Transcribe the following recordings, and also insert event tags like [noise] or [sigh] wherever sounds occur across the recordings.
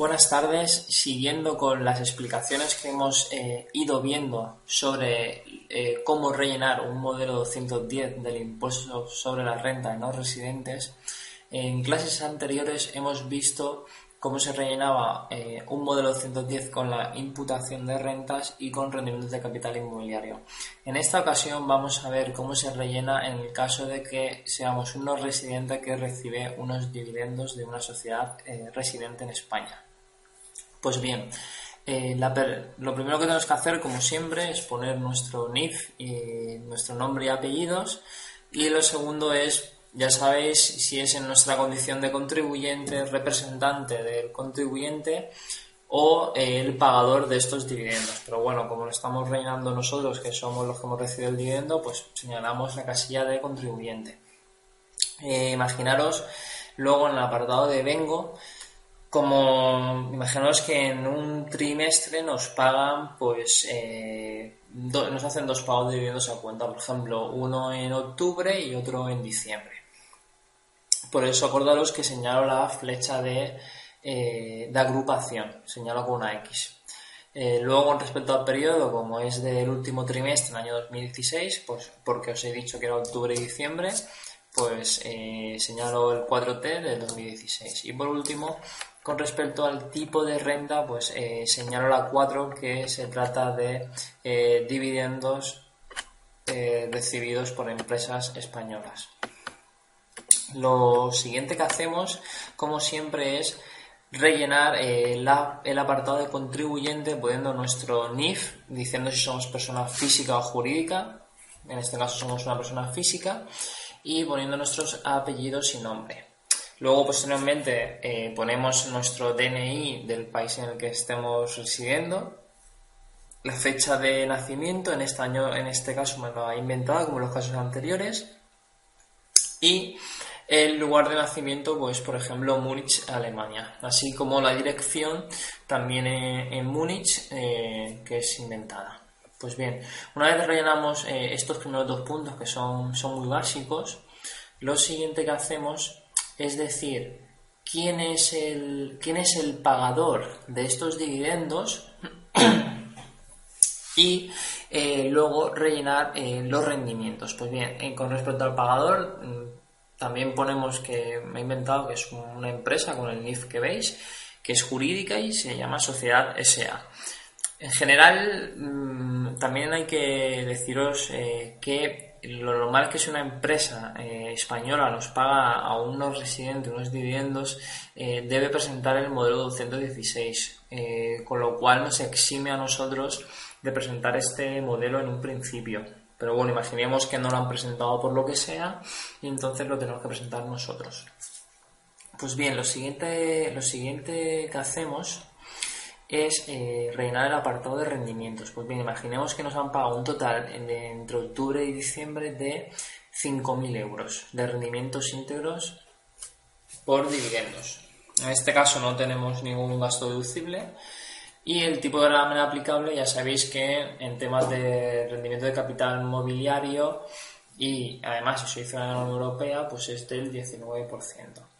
Buenas tardes. Siguiendo con las explicaciones que hemos eh, ido viendo sobre eh, cómo rellenar un modelo 210 del impuesto sobre la renta de no residentes, en clases anteriores hemos visto cómo se rellenaba eh, un modelo 210 con la imputación de rentas y con rendimientos de capital inmobiliario. En esta ocasión vamos a ver cómo se rellena en el caso de que seamos un no residente que recibe unos dividendos de una sociedad residente en España. Pues bien, eh, lo primero que tenemos que hacer, como siempre, es poner nuestro NIF y nuestro nombre y apellidos. Y lo segundo es, ya sabéis, si es en nuestra condición de contribuyente, representante del contribuyente o eh, el pagador de estos dividendos. Pero bueno, como lo estamos rellenando nosotros, que somos los que hemos recibido el dividendo, pues señalamos la casilla de contribuyente. Eh, imaginaros luego en el apartado de vengo, como imaginaos que en un trimestre nos pagan, pues eh, nos hacen dos pagos de dividendos a cuenta, por ejemplo, uno en octubre y otro en diciembre. Por eso acordaros que señalo la flecha de, eh, agrupación, señalo con una X. Eh, luego, con respecto al periodo, como es del último trimestre, el año 2016, pues porque os he dicho que era octubre y diciembre, pues señalo el 4T del 2016. Y por último, con respecto al tipo de renta, pues eh, señalo la 4 que se trata de eh, dividendos eh, recibidos por empresas españolas. Lo siguiente que hacemos, como siempre, es rellenar el apartado de contribuyente poniendo nuestro NIF, diciendo si somos persona física o jurídica, en este caso somos una persona física, y poniendo nuestros apellidos y nombre. Luego, posteriormente, eh, ponemos nuestro DNI del país en el que estemos residiendo, la fecha de nacimiento, en este año, en este caso me lo ha inventado, como en los casos anteriores, y el lugar de nacimiento, pues por ejemplo, Múnich, Alemania, así como la dirección también en, Múnich, eh, que es inventada. Pues bien, una vez rellenamos eh, estos primeros dos puntos que son, son muy básicos, lo siguiente que hacemos es decir, quién es el, quién es el pagador de estos dividendos [clears throat] y eh, luego rellenar los rendimientos. Pues bien, con respecto al pagador, mm, también ponemos que me he inventado que es una empresa con el NIF que veis, que es jurídica y se llama Sociedad SA. En general, mm, también hay que deciros que lo normal es que si una empresa eh, española nos paga a unos residentes unos dividendos, eh, debe presentar el modelo 216, eh, con lo cual nos exime a nosotros de presentar este modelo en un principio. Pero bueno, imaginemos que no lo han presentado por lo que sea y entonces lo tenemos que presentar nosotros. Pues bien, lo siguiente, lo siguiente que hacemos es eh, rellenar el apartado de rendimientos. Pues bien, imaginemos que nos han pagado un total entre octubre y diciembre de 5.000 euros de rendimientos íntegros por dividendos. En este caso no tenemos ningún gasto deducible y el tipo de gravamen aplicable ya sabéis que en temas de rendimiento de capital mobiliario y además si soy ciudadano de Europea pues es del 19%.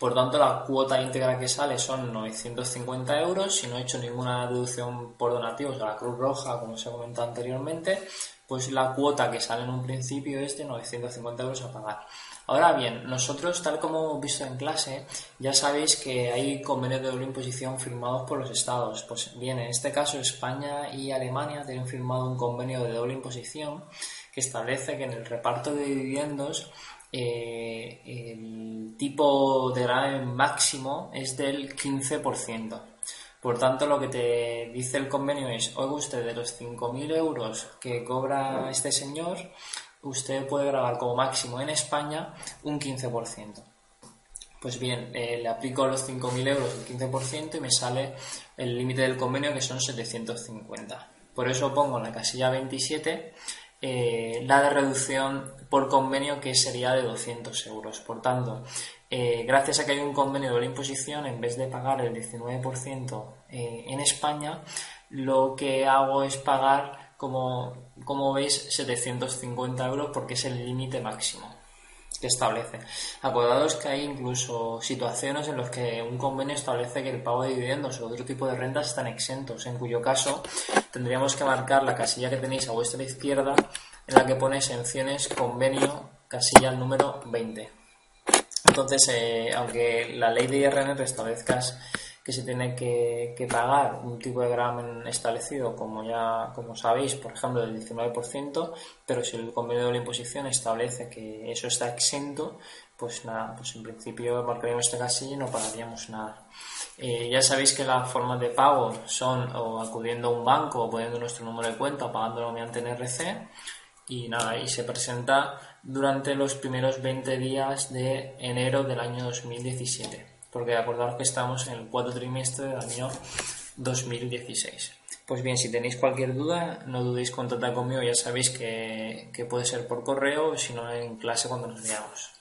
Por tanto, la cuota íntegra que sale son 950 euros. Si no he hecho ninguna deducción por donativos a la Cruz Roja, como se ha comentado anteriormente, pues la cuota que sale en un principio es de 950 euros a pagar. Ahora bien, nosotros, tal como hemos visto en clase, ya sabéis que hay convenios de doble imposición firmados por los estados. Pues bien, en este caso España y Alemania tienen firmado un convenio de doble imposición que establece que en el reparto de dividendos eh, el tipo de gravamen máximo es del 15%. Por tanto, lo que te dice el convenio es, oiga usted, de los 5.000 euros que cobra este señor, usted puede grabar como máximo en España un 15%. Pues bien, eh, le aplico los 5.000 euros el 15% y me sale el límite del convenio que son 750. Por eso pongo en la casilla 27 eh, la de reducción por convenio que sería de 200 euros. Por tanto, eh, gracias a que hay un convenio de la imposición, en vez de pagar el 19% eh, en España, lo que hago es pagar como, como veis, 750 euros porque es el límite máximo que establece. Acordados que hay incluso situaciones en las que un convenio establece que el pago de dividendos o otro tipo de rentas están exentos, en cuyo caso tendríamos que marcar la casilla que tenéis a vuestra izquierda en la que pone exenciones convenio casilla número 20. Entonces, eh, aunque la ley de IRN establezca que se tiene que, pagar un tipo de gravamen establecido, como ya como sabéis, por ejemplo, del 19%, pero si el convenio de la imposición establece que eso está exento, pues nada, pues en principio marcaríamos esta casilla y no pagaríamos nada. Eh, ya sabéis que las formas de pago son o acudiendo a un banco o poniendo nuestro número de cuenta o pagándolo mediante NRC y nada, y se presenta durante los primeros 20 días de enero del año 2017 porque acordaros que estamos en el cuarto trimestre del año 2016. Pues bien, si tenéis cualquier duda, no dudéis contactar conmigo, ya sabéis que, que puede ser por correo o si no en clase cuando nos veamos.